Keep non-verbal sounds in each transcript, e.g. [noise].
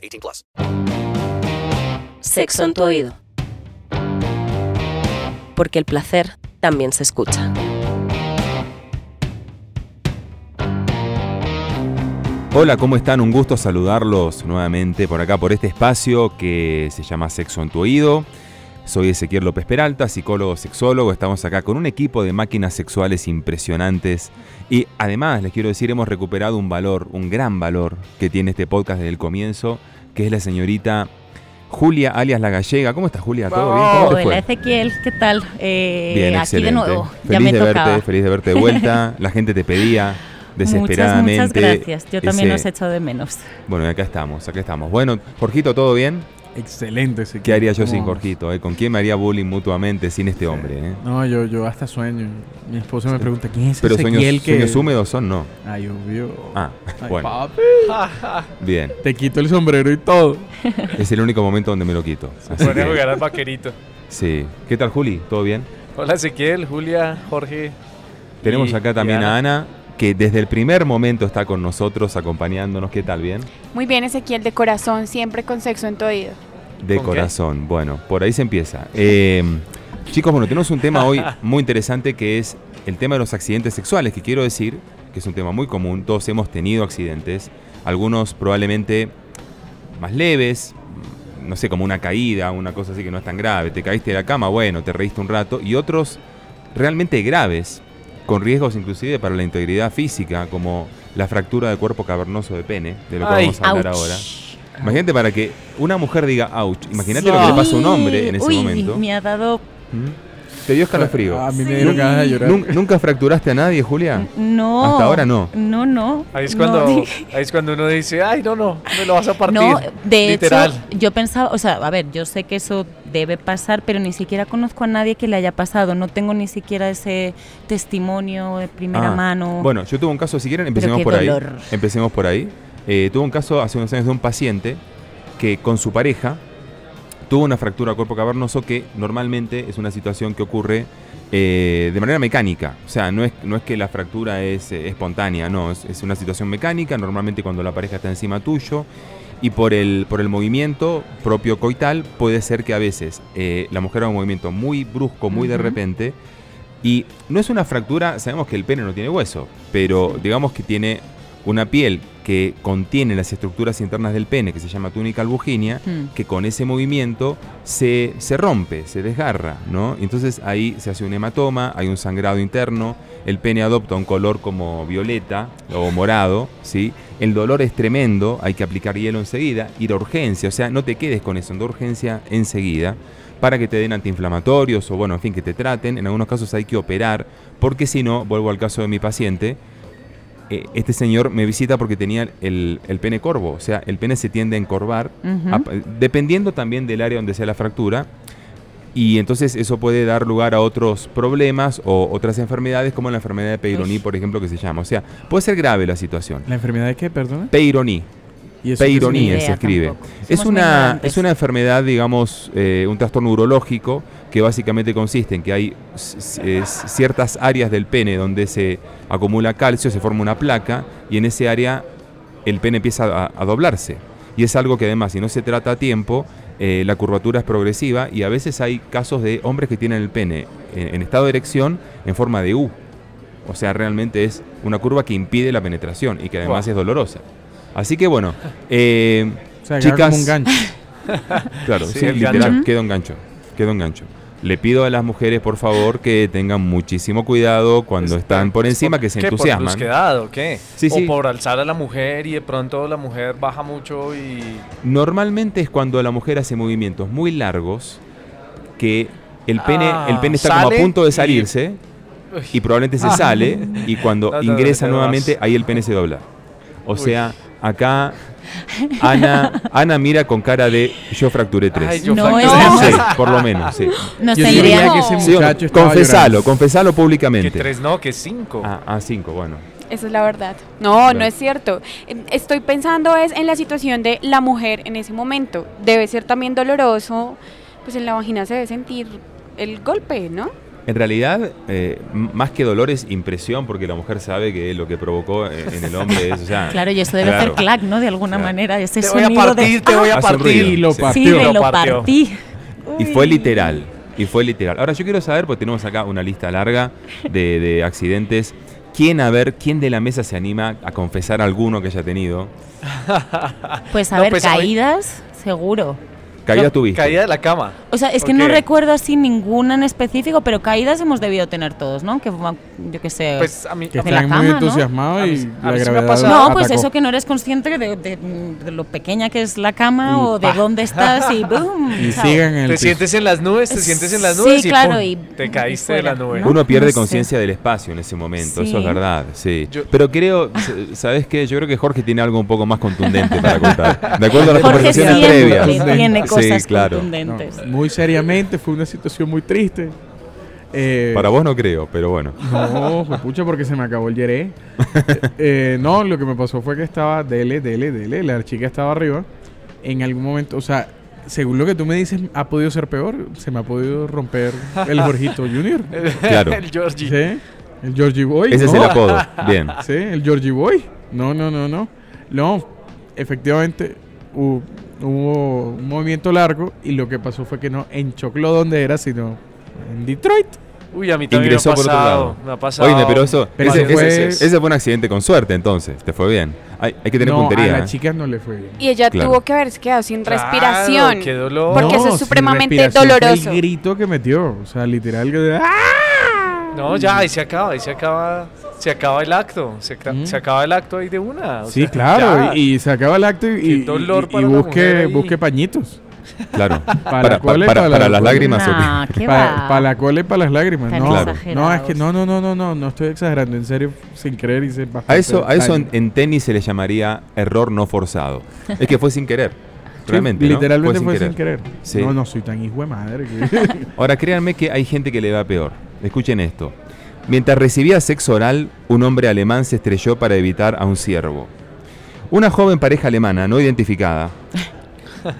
18 plus. Sexo en tu oído. Porque el placer también se escucha. Hola, ¿cómo están? Un gusto saludarlos nuevamente por acá, por este espacio que se llama Sexo en tu oído. Soy Ezequiel López Peralta, psicólogo sexólogo. Estamos acá con un equipo de máquinas sexuales impresionantes. Y además, les quiero decir, hemos recuperado un valor, un gran valor que tiene este podcast desde el comienzo, que es la señorita Julia, alias La Gallega. ¿Cómo estás, Julia? ¿Todo bien? ¿Cómo te Hola fue? Ezequiel, ¿qué tal? Eh, Bien, aquí excelente. de nuevo, feliz ya me de tocaba. verte, feliz de verte de vuelta. [laughs] La gente te pedía Muchas, desesperadamente. muchas gracias. Yo también ese- los echo de menos. Bueno, y acá estamos, acá estamos. Bueno, Jorgito, ¿todo bien? Excelente. Ezequiel. ¿Qué haría yo ¿Cómo sin? Jorgito? eh? ¿Con quién me haría bullying mutuamente sin este hombre? eh? No, yo, yo hasta sueño. Mi esposa me pregunta, ¿quién es Pero Ezequiel sueños, que...? sueños húmedos son no. Ay, obvio. Ah, Ay, bueno, papi. [laughs] bien. Te quito el sombrero y todo. Es el único momento donde me lo quito. Así que, jugar al vaquerito. sí. ¿Qué tal, Juli? ¿Todo bien? Hola Ezequiel, Julia, Jorge. Tenemos y- acá también a Ana, que desde el primer momento está con nosotros, acompañándonos. ¿Qué tal? ¿Bien? Muy bien, Ezequiel, de corazón, siempre con sexo en tu oído. De corazón. Bueno, por ahí se empieza. Eh, chicos, bueno, tenemos un tema hoy [laughs] muy interesante que es el tema de los accidentes sexuales, que quiero decir que es un tema muy común. Todos hemos tenido accidentes, algunos probablemente más leves, no sé, como una caída, una cosa así que no es tan grave. Te caíste de la cama, bueno, te reíste un rato, y otros realmente graves, con riesgos inclusive para la integridad física, como la fractura del cuerpo cavernoso de pene, de lo que Ay. vamos a hablar Ouch. ahora. Imagínate para que una mujer diga ouch. Imagínate lo que le pasa a un hombre en ese Uy, momento. me ha dado... ¿Mm? Te dio escalofrío. A mí me dieron ganas de llorar. ¿Nun- ¿Nunca fracturaste a nadie, Julia? No. Hasta ahora no. No, no. Ahí es, cuando, ahí es cuando uno dice, ay, no, no, me lo vas a partir. No, de Literal. hecho, yo pensaba, o sea, a ver, yo sé que eso debe pasar, pero ni siquiera conozco a nadie que le haya pasado. No tengo ni siquiera ese testimonio de primera Ah, mano. Bueno, yo tuve un caso, si quieren, empecemos qué por dolor. ahí. Empecemos por ahí. Eh, tuve un caso hace unos años de un paciente que con su pareja tuvo una fractura cuerpo cavernoso que normalmente es una situación que ocurre eh, de manera mecánica. O sea, no es, no es que la fractura es eh, espontánea, no, es, es una situación mecánica, normalmente cuando la pareja está encima tuyo. Y por el, por el movimiento propio coital puede ser que a veces eh, la mujer haga un movimiento muy brusco, muy de repente. Y no es una fractura, sabemos que el pene no tiene hueso, pero digamos que tiene una piel que contiene las estructuras internas del pene, que se llama túnica albuginia, Hmm. que con ese movimiento se, se rompe, se desgarra, ¿no? Y Entonces ahí se hace un hematoma, hay un sangrado interno, el pene adopta un color como violeta o morado, ¿sí? El dolor es tremendo, hay que aplicar hielo enseguida, ir a urgencia, o sea, no te quedes con eso, anda a urgencia enseguida para que te den antiinflamatorios o bueno, en fin, que te traten. En algunos casos hay que operar, porque si no, vuelvo al caso de mi paciente, eh, este señor me visita porque tenía el, el pene corvo, o sea, el pene se tiende a encorvar, dependiendo también del área donde sea la fractura. Y entonces eso puede dar lugar a otros problemas o otras enfermedades, como la enfermedad de Peyronie, por ejemplo, que se llama. O sea, puede ser grave la situación. ¿La enfermedad de qué, perdona? Peyronie. ¿Y Peyronie se escribe. tampoco. Es Somos una, es una enfermedad, digamos, eh, un trastorno urológico que básicamente consiste en que hay s- ciertas áreas del pene donde se acumula calcio, se forma una placa y en ese área el pene empieza a, a doblarse. Y es algo que además, si no se trata a tiempo, eh, la curvatura es progresiva y a veces hay casos de hombres que tienen el pene en, en estado de erección en forma de U. O sea, realmente es una curva que impide la penetración y que además Wow. es dolorosa. Así que bueno, eh, O sea, agarra chicas, un gancho. [laughs] claro, Sí, literal, gancho. queda un gancho, queda un gancho. Le pido a las mujeres, por favor, que tengan muchísimo cuidado cuando Este, están por encima, que se ¿Qué, entusiasman. ¿Por brusquedad o qué? Sí, o sí. por alzar a la mujer y de pronto la mujer baja mucho y... Normalmente es cuando la mujer hace movimientos muy largos que el pene, Ah, el pene está como a punto de salirse y probablemente se sale [laughs] y cuando No, no, ingresa no, nuevamente vas. ahí el pene se dobla. O Uy. sea, acá Ana, Ana mira con cara de yo fracturé tres. Ay, yo No fracturé. Sí, por lo menos, sí. Nos Yo diría que ese Sí, muchacho estaba confesalo, llorando. confesalo Que públicamente. tres no, que cinco. Ah, ah, cinco, bueno. Esa es la verdad. No, no es cierto. Estoy pensando es en la situación de la mujer en ese momento. Debe ser también doloroso, pues en la vagina se debe sentir el golpe, ¿no? En realidad, eh, más que dolor es impresión, porque la mujer sabe que lo que provocó eh, en el hombre es. o sea, [laughs] Claro, y eso debe claro. hacer clac, ¿no? De alguna Claro. manera, ese Te voy a partir, de... te voy a partir. Y lo Sí. partió. Sí, me Lo partí. Y fue literal. Y fue literal. Ahora yo quiero saber, porque tenemos acá una lista larga de, de accidentes. ¿Quién, a ver, quién de la mesa se anima a confesar alguno que haya tenido? Pues a No, ver, pues, a ver. caídas, seguro. Caída No, tuviste. Caída de la cama. O sea, es que no recuerdo así ninguna en específico, pero caídas hemos debido tener todos, ¿no? Que yo qué sé. Pues a mí, Que están muy cama, ¿no? entusiasmados y a mí la me gravedad pasado. no, pues atacó. eso que no eres consciente de, de- de lo pequeña que es la cama Y o de dónde estás y [laughs] boom. Y chao. sigan el te piso. sientes en las nubes, te sientes en las Sí, nubes y, claro, ¡pum! y- te caíste y de la nube. ¿no? Uno pierde No conciencia del espacio en ese momento, eso es verdad, sí. Yo- Pero creo, ¿sabes qué? Yo creo que Jorge tiene algo un poco más contundente para contar. De acuerdo a las Jorge conversaciones siempre previas. tiene cosas sí, claro. contundentes. No, muy seriamente, fue una situación muy triste. Eh, Para vos no creo, pero bueno. No, pucha, porque se me acabó el yeré. Eh, eh, no, lo que me pasó fue que estaba dele, dele, dele. La chica estaba arriba. En algún momento, o sea, según lo que tú me dices, ha podido ser peor. Se me ha podido romper el Jorgito Junior. [laughs] Claro. el [laughs] Georgie. ¿Sí? El Georgie Boy. Ese es el apodo. Bien. Sí, el Georgie Boy. No, no, no, no. No, efectivamente hu- hubo un movimiento largo y lo que pasó fue que no en Choclo donde era, sino en Detroit. Uy, a mí también Ingresó me ha por otro pasado. lado. Me ha pasado. Oíme, pero eso, Pero ese, fue- ese- ese fue un accidente con suerte entonces, te fue bien. Hay, hay que tener no, puntería. a la ¿eh? chica no le fue bien. Y ella Claro. tuvo que haberse quedado sin Claro, respiración. qué dolor. Porque eso es supremamente fue doloroso. El grito que metió, o sea, literal que ¡Ah! No, ya, ahí se acaba, ahí se acaba, se acaba el acto, se, Mm. se acaba el acto ahí de una. o Sí, sea, claro, y, y se acaba el acto y, y- dolor y- busque, busque pañitos. Claro. [laughs] Para Para, la cola y para- para la- para las lágrimas. ¿o qué? Nah, ¿qué Para la cola y para las lágrimas. Tan No, Claro. no, es que no, no, no, no, no, no estoy exagerando, en serio, sin creer hice A bastante eso, a eso en, tenis se le llamaría error no forzado. Es que fue sin querer. [laughs] Sí, Realmente. ¿no? literalmente fue sin querer. Sí. No, no soy tan hijo de madre. que- [laughs] Ahora, créanme que hay gente que le va peor. Escuchen esto. Mientras recibía sexo oral, un hombre alemán se estrelló para evitar a un ciervo. Una joven pareja alemana no identificada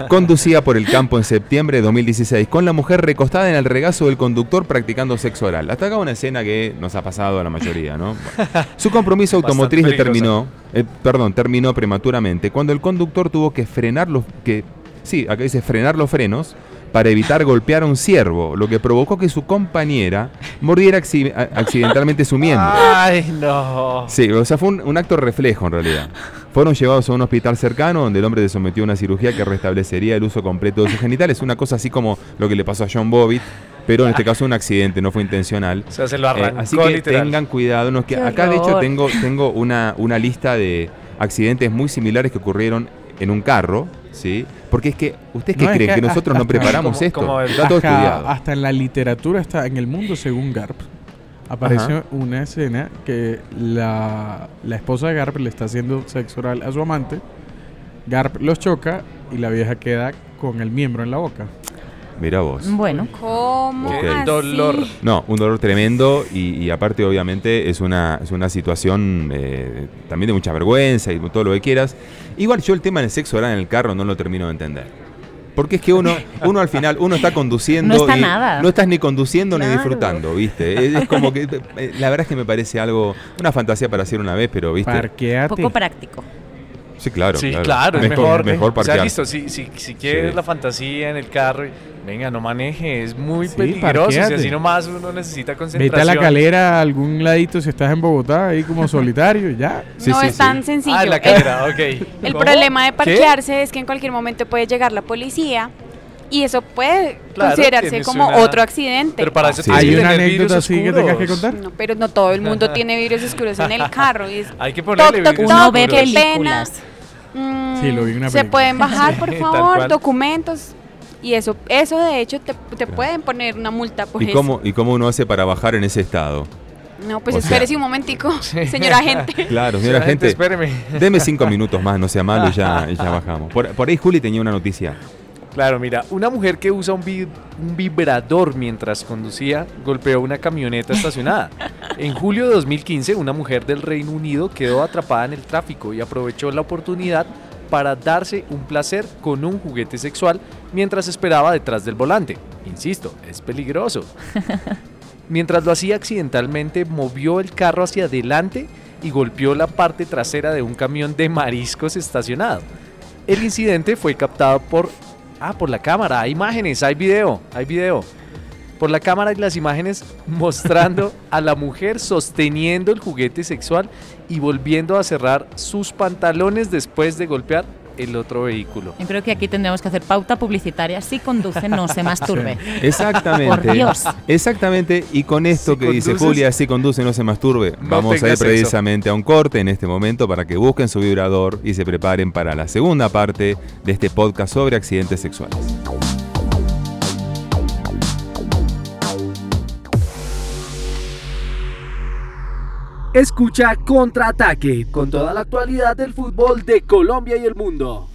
conducía por el campo en septiembre de 2016 con la mujer recostada en el regazo del conductor practicando sexo oral. Hasta acá una escena que nos ha pasado a la mayoría, ¿no? Bueno. [laughs] Su compromiso automotriz determinó, eh, perdón, terminó prematuramente cuando el conductor tuvo que frenar los que sí, acá dice frenar los frenos para evitar golpear a un ciervo, lo que provocó que su compañera mordiera accidentalmente su miembro. Ay, no. Sí, o sea, fue un, un acto reflejo en realidad. Fueron llevados a un hospital cercano donde el hombre se sometió a una cirugía que restablecería el uso completo de sus genitales. Una cosa así como lo que le pasó a John Bobbitt, pero en este caso un accidente, no fue intencional. O sea, se lo Eh, arrancó así que literal. tengan cuidado. no, que acá de hecho tengo, tengo una, una lista de accidentes muy similares que ocurrieron en un carro, ¿sí? Porque es que, ¿ustedes qué No, es creen? que Que nosotros no preparamos como- esto. como el- Está todo Hasta- estudiado. Hasta en la literatura, está en el mundo según Garp. Aparece una escena que la, la esposa de Garp le está haciendo sexo oral a su amante. Garp los choca y la vieja queda con el miembro en la boca. Mira vos. Bueno, ¿Cómo Ok. así? Dolor. No, un dolor tremendo y, y aparte obviamente es una, es una situación eh, también de mucha vergüenza y todo lo que quieras. Igual yo el tema del sexo oral en el carro no lo termino de entender. Porque es que uno, uno al final, uno está conduciendo No está y nada. no estás ni conduciendo ni disfrutando, ¿viste? Es, es como que, eh, la verdad es que me parece algo, una fantasía para hacer una vez, pero, ¿viste? Parqueate. poco práctico. Sí, claro. sí, claro, es mejor. mejor. O sea, listo, si, si, si quieres Sí. la fantasía en el carro, venga, no maneje, es muy Sí, peligroso. Si parquéate. así nomás uno necesita Vete concentración. a la calera a algún ladito si estás en Bogotá, ahí como [laughs] solitario, ya. Sí, no sí, es sí. tan sencillo. Ah, en la El- calera, ok. El ¿Cómo? problema de ¿Qué? parquearse es que en cualquier momento puede llegar la policía y eso puede Claro, considerarse como una- otro accidente. Pero para eso Sí. Hay una anécdota así que tengas que contar. No, pero no todo el mundo tiene vidrios oscuros en el [laughs] carro. Y es, Hay que ponerle Toc, toc, vidrios toc, Uno ve qué oscuros. pena. Mm, Sí, lo vi en una Se pueden [laughs] bajar, por favor, documentos. Y eso, eso de hecho te, te pueden poner una multa por ¿Y eso. cómo, ¿Y cómo uno hace para bajar en ese estado? No, pues O sea- espérese un momentico, [laughs] señora agente. Claro, señora gente, espéreme. deme cinco minutos más, no sea malo y ya, [laughs] y ya bajamos. Por, por ahí Juli tenía una noticia. Claro, mira, una mujer que usa un, vi- un vibrador mientras conducía golpeó una camioneta estacionada. [laughs] En julio de 2015, una mujer del Reino Unido quedó atrapada en el tráfico y aprovechó la oportunidad para darse un placer con un juguete sexual mientras esperaba detrás del volante. Insisto, es peligroso. [laughs] Mientras lo hacía accidentalmente, movió el carro hacia adelante y golpeó la parte trasera de un camión de mariscos estacionado. El incidente fue captado por Ah, por la cámara, hay imágenes, hay video, hay video. Por la cámara y las imágenes [laughs] mostrando a la mujer sosteniendo el juguete sexual y volviendo a cerrar sus pantalones después de golpear el otro vehículo. Yo creo que aquí tendríamos que hacer pauta publicitaria. Si conduce, no se [laughs] masturbe. Exactamente. Por Dios. Exactamente. Y con esto Si que dice Julia, si conduce no se masturbe, no vamos a ir precisamente a un corte en este momento para que busquen su vibrador y se preparen para la segunda parte de este podcast sobre accidentes sexuales. Escucha Contraataque con toda la actualidad del fútbol de Colombia y el mundo.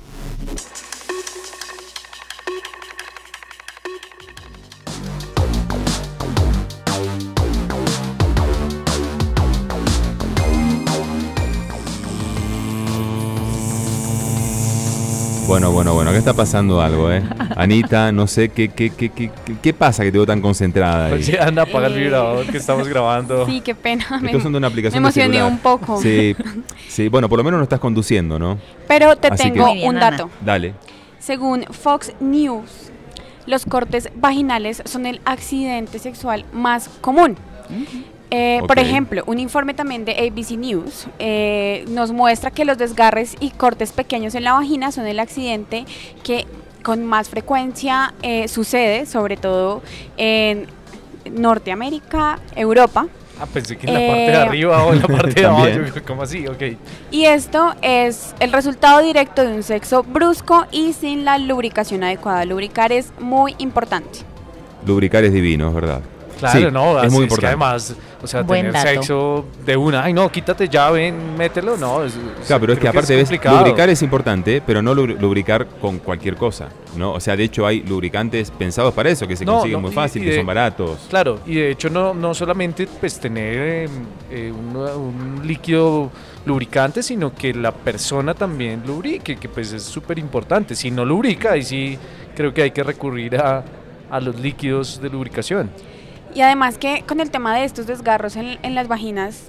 Bueno, bueno, bueno, acá está pasando algo, ¿eh? Anita, no sé qué, qué, qué, qué, qué- pasa que te veo tan concentrada ahí. Oye, anda, apaga el Eh, vibrador que estamos grabando. Sí, qué pena. Me, Esto son de una me aplicación de emocioné un poco. Sí, [laughs] sí, bueno, por lo menos no estás conduciendo, ¿no? Pero te Así tengo un Ana. dato. Dale. Según Fox News, los cortes vaginales son el accidente sexual más común. Eh, Por ejemplo, un informe también de ABC News eh, nos muestra que los desgarres y cortes pequeños en la vagina son el accidente que con más frecuencia eh, sucede, sobre todo en Norteamérica, Europa. Ah, pensé que en la Eh, parte de arriba o en la parte de abajo. [laughs] [laughs] ¿Cómo así? Ok. Y esto es el resultado directo de un sexo brusco y sin la lubricación adecuada. Lubricar es muy importante. Lubricar es divino, es verdad. Claro, Sí, no, es muy que importante. además, o sea, Buen tener dato. sexo de una, ay no, quítate ya, ven, mételo, no. es- Claro, pero es que aparte ves, complicado. lubricar es importante, pero no lubri- lubricar con cualquier cosa, ¿no? O sea, de hecho hay lubricantes pensados para eso, que se No, consiguen no, muy y- fácil, y que son baratos. Claro, y de hecho no, no solamente pues tener eh, eh, un, un líquido lubricante, sino que la persona también lubrique, que pues es súper importante. Si no lubrica, ahí sí creo que hay que recurrir a, a los líquidos de lubricación. Y además que con el tema de estos desgarros en, en las vaginas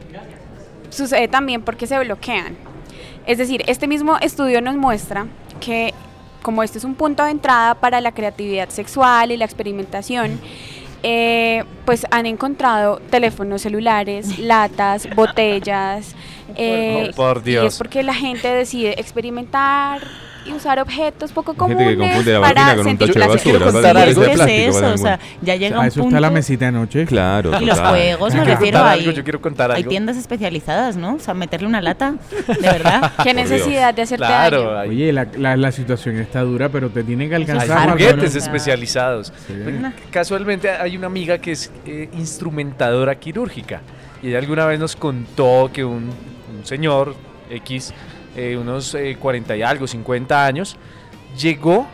sucede también porque se bloquean. Es decir, este mismo estudio nos muestra que como este es un punto de entrada para la creatividad sexual y la experimentación, eh, pues han encontrado teléfonos celulares, [laughs] latas, botellas. eh, Oh, por Y es porque la gente decide experimentar y usar objetos poco Hay gente comunes que confunde la para con un sentir tacho de basura. Contar. O sea, ya llega A un eso punto... está la mesita de noche. Claro, Y los juegos, me refiero algo, yo quiero contar Hay algo. tiendas especializadas, ¿no? O sea, meterle una lata, de [laughs] verdad. ¿Qué necesidad de hacerte Claro, daño? hay Oye, la, la, la situación está dura, pero te tienen que hay alcanzar. O juguetes especializados. Sí. Casualmente hay una amiga que es eh, instrumentadora quirúrgica y ella alguna vez nos contó que un, un señor X, eh, unos eh, 40 y algo, 50 años, llegó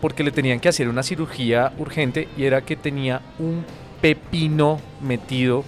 porque le tenían que hacer una cirugía urgente y era que tenía un pepino metido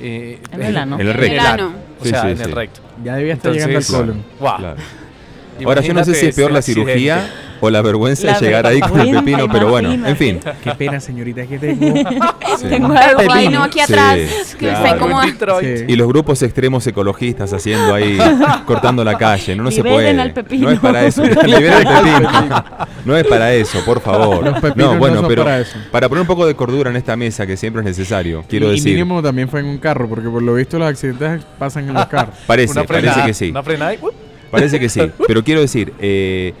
eh, En el ano. En el En recto. el ano. O sea, sí, en el recto. Ya debía estar Entonces, llegando al colon. Guau. Claro. [laughs] Ahora yo no sé si es peor la cirugía accidente. O la vergüenza La de llegar ahí con el pepino, pero bueno, en fin. Qué pena, señorita, que tengo. [laughs] Sí. Tengo algo ahí ahí. no aquí Sí, atrás, que claro. Sí. Y los grupos extremos ecologistas haciendo ahí, [laughs] cortando la calle, no, no se puede. al pepino. No es para eso. [laughs] Liberen el pepino. No es para eso, por favor. Los pepinos no, bueno, no son pero para eso. para poner un poco de cordura en esta mesa, que siempre es necesario, quiero y, y decir. mínimo también fue en un carro, porque por lo visto los accidentes pasan en los carros. Parece, parece que sí. Una frenada y ¡up! Parece que sí. Pero quiero decir, eh,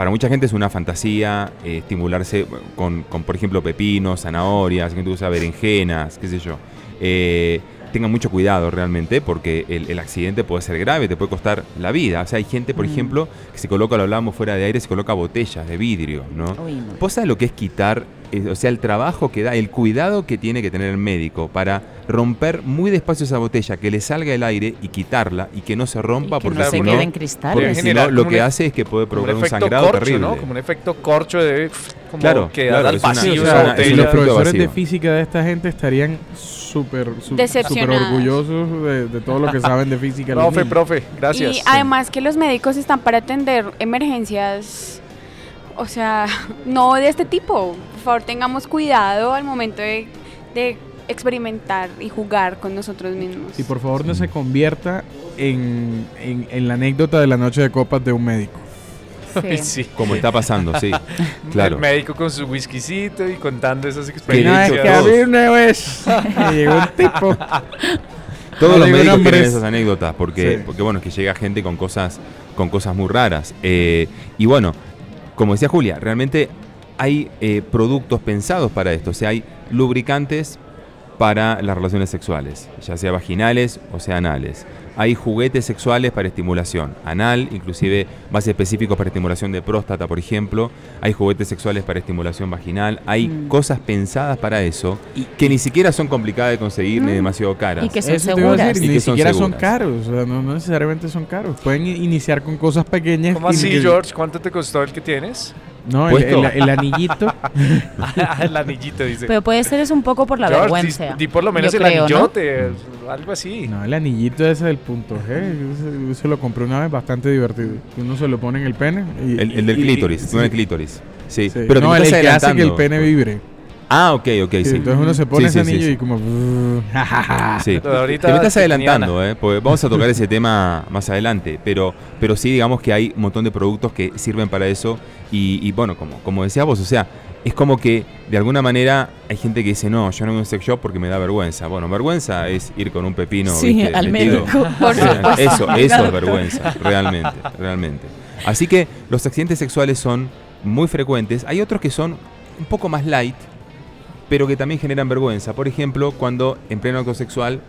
para mucha gente es una fantasía eh, estimularse con, con, por ejemplo, pepinos, zanahorias, gente usa berenjenas, qué sé yo. Eh, tengan mucho cuidado realmente porque el, el accidente puede ser grave, te puede costar la vida. O sea, hay gente, por Mm. ejemplo, que se coloca, lo hablábamos fuera de aire, se coloca botellas de vidrio, ¿no? Uy, no. ¿Vos sabés lo que es quitar o sea, el trabajo que da, el cuidado que tiene que tener el médico para romper muy despacio esa botella, que le salga el aire y quitarla y que no se rompa Y que porque no se si quede no, en cristales. porque si no, lo que un e- hace es que puede un provocar un efecto sangrado corcho, terrible. ¿no? Como un efecto corcho de como Claro, quedar claro, al una- vacío o sea, un botella. los profesores de física de esta gente estarían súper súper orgullosos de, de todo lo que [laughs] saben de física. Profe, profe, gracias. Y además que los médicos están para atender emergencias, o sea, [laughs] no de este tipo. Por favor, tengamos cuidado al momento de, de experimentar y jugar con nosotros mismos. Y por favor no se convierta en, en- en la anécdota de la noche de copas de un médico. [laughs] Sí. sí. Como está pasando, sí. [laughs] Claro. El médico con su whiskycito y contando esas experiencias. que abrí una vez y llegó un tipo. Todos No los médicos nombres. tienen esas anécdotas porque, Sí. porque bueno, es que llega gente con cosas, con cosas muy raras. Eh, y bueno, como decía Julia, realmente hay eh, productos pensados para esto. O sea, hay lubricantes para las relaciones sexuales, ya sea vaginales o sea anales. Hay juguetes sexuales para estimulación anal, inclusive más específicos para estimulación de próstata, por ejemplo. Hay juguetes sexuales para estimulación vaginal. Hay Mm. cosas pensadas para eso que ni siquiera son complicadas de conseguir ni Mm. demasiado caras. Y que son Eso seguras. decir, Y ni que son siquiera son seguras. caros, o sea, no, no necesariamente son caros. Pueden iniciar con cosas pequeñas. ¿Cómo y así, que- George? ¿Cuánto te costó el que tienes? No, el, el- el anillito. [laughs] el anillito, dice. Pero puede ser es un poco por la George, vergüenza. Di, di por lo menos yo el creo, ¿no? anillote, algo así. No, el anillito ese del punto G. Yo se, yo se lo compré una vez, bastante divertido. Uno se lo pone en el pene. y- El, el del y- y- clítoris, sí, no el clítoris. Sí, sí. pero no, el, el que hace que el pene vibre. Ah, ok, ok, sí. Entonces uno se pone Sí, ese sí, anillo sí. y como... [laughs] Sí. Ahorita Te me estás adelantando, ¿eh? Porque vamos a tocar [laughs] ese tema más adelante, pero, pero sí digamos que hay un montón de productos que sirven para eso y, y bueno, como, como decías vos, o sea, es como que de alguna manera hay gente que dice, no, yo no voy a un sex shop porque me da vergüenza. Bueno, vergüenza es ir con un pepino Sí, ¿viste? al metido. médico. Por. [laughs] Eso, eso es vergüenza, realmente, realmente. Así que los accidentes sexuales son muy frecuentes. Hay otros que son un poco más light, pero que también generan vergüenza. Por ejemplo, cuando en pleno acto sexual,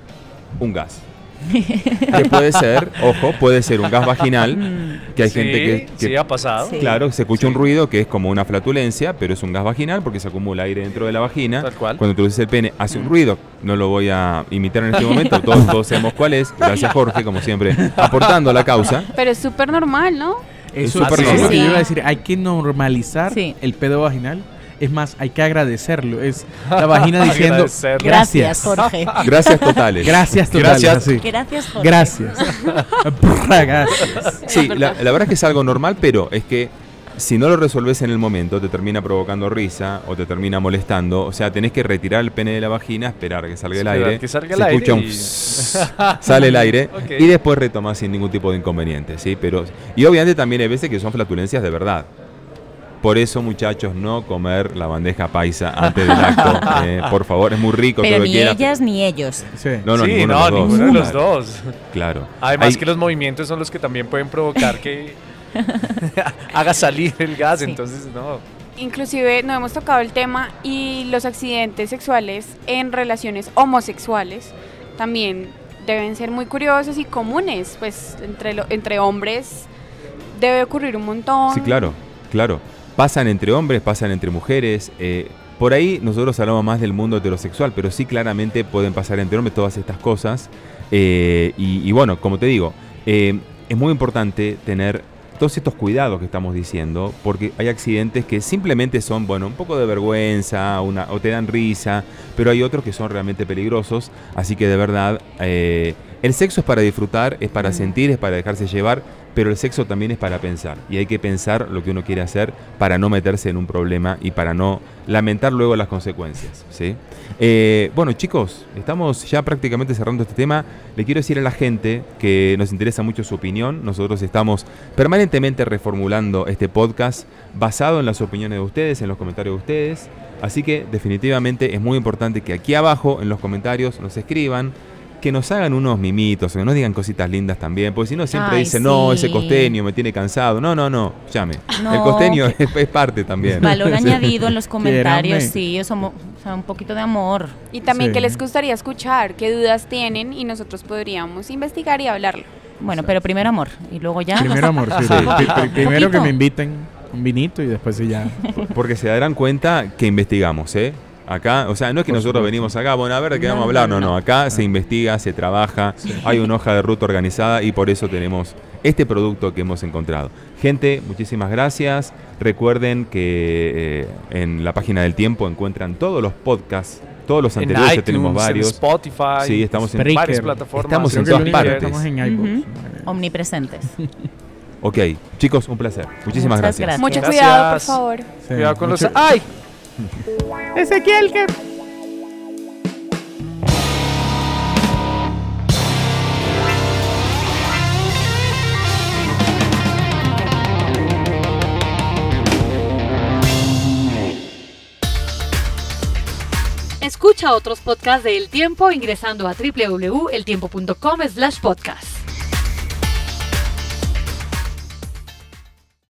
un gas. [laughs] que puede ser, ojo, puede ser un gas vaginal, que hay Sí, gente que, que- sí ha pasado. Claro, se escucha un ruido que es como una flatulencia, pero es un gas vaginal porque se acumula aire dentro de la vagina. Tal cual. Cuando introduces el pene, hace un ruido. No lo voy a imitar en este momento, [laughs] todos, todos sabemos cuál es. Gracias, Jorge, como siempre, aportando a la causa. Pero es súper normal, ¿no? Eso, súper es lo normal. yo iba a decir. Hay que normalizar Sí. el pedo vaginal. Es más, hay que agradecerlo. Es la vagina [laughs] diciendo. Gracias, gracias. Jorge. [laughs] Gracias totales. Gracias totales. Gracias. así. Gracias, Jorge. Gracias. Sí, la, la verdad es que es algo normal, pero es que si no lo resolves en el momento, te termina provocando risa o te termina molestando. O sea, tenés que retirar el pene de la vagina, esperar que salga el Esperar aire. que salga se el aire escucha un y- [laughs] sale el aire y después retomas sin ningún tipo de inconveniente, ¿sí? Pero y obviamente también hay veces que son flatulencias de verdad. Por eso, muchachos, no comer la bandeja paisa antes del acto. [laughs] eh, por favor, es muy rico Pero ni ellas ni ellos. Sí. No, no, sí, ninguno no, de los dos. ninguno los Claro, dos. Claro. Además Hay- que los movimientos son los que también pueden provocar que [laughs] haga salir el gas, Sí. entonces no. Inclusive no hemos tocado el tema y los accidentes sexuales en relaciones homosexuales también deben ser muy curiosos y comunes, pues entre, lo- entre hombres debe ocurrir un montón. Sí, claro, claro. Pasan entre hombres, pasan entre mujeres. eh, por ahí nosotros hablamos más del mundo heterosexual, pero sí claramente pueden pasar entre hombres todas estas cosas. eh, y, bueno, como te digo, eh, es muy importante tener todos estos cuidados que estamos diciendo, porque hay accidentes que simplemente son, bueno, un poco de vergüenza una, o te dan risa, pero hay otros que son realmente peligrosos. Así que de verdad, el sexo es para disfrutar, es para sentir, es para dejarse llevar, pero el sexo también es para pensar. Y hay que pensar lo que uno quiere hacer para no meterse en un problema y para no lamentar luego las consecuencias. ¿sí? Eh, bueno, chicos, estamos ya prácticamente cerrando este tema. Le quiero decir a la gente que nos interesa mucho su opinión. Nosotros estamos permanentemente reformulando este podcast basado en las opiniones de ustedes, en los comentarios de ustedes. Así que definitivamente es muy importante que aquí abajo en los comentarios nos escriban, que nos hagan unos mimitos, que nos digan cositas lindas también, porque si no siempre Ay, dicen, no, ese costeño me tiene cansado. No, no, no, llame. No, El costeño que- es, es parte también. [laughs] Valor [laughs] Sí. añadido en los comentarios, sí, somos, o sea, un poquito de amor. Y también Sí. qué les gustaría escuchar, qué dudas tienen y nosotros podríamos investigar y hablarlo. Bueno, pero primero amor y luego ya. Primero amor, sí. Sí. [laughs] Pri- pri- primero que me inviten. Un vinito y después sí ya. Porque se darán cuenta que investigamos, ¿eh? Acá, o sea, no es que Por nosotros supuesto. venimos acá, bueno, a ver de qué No, vamos a hablar, no, no, no, no. acá se investiga, se trabaja, hay una hoja de ruta organizada y por eso tenemos este producto que hemos encontrado. Gente, muchísimas gracias. Recuerden que eh, en la página del tiempo encuentran todos los podcasts, todos los En anteriores, iTunes, tenemos en varios. Spotify. Sí, estamos en varias plataformas. Estamos en todas partes. Estamos en. Omnipresentes. Ok, chicos, un placer. Muchísimas Muchas gracias. gracias. Mucho Gracias. cuidado, por favor. Sí, Cuidado con los... ¡Ay! Ezequiel, que. Escucha otros podcasts de El Tiempo ingresando a www.eltiempo.com slash podcast.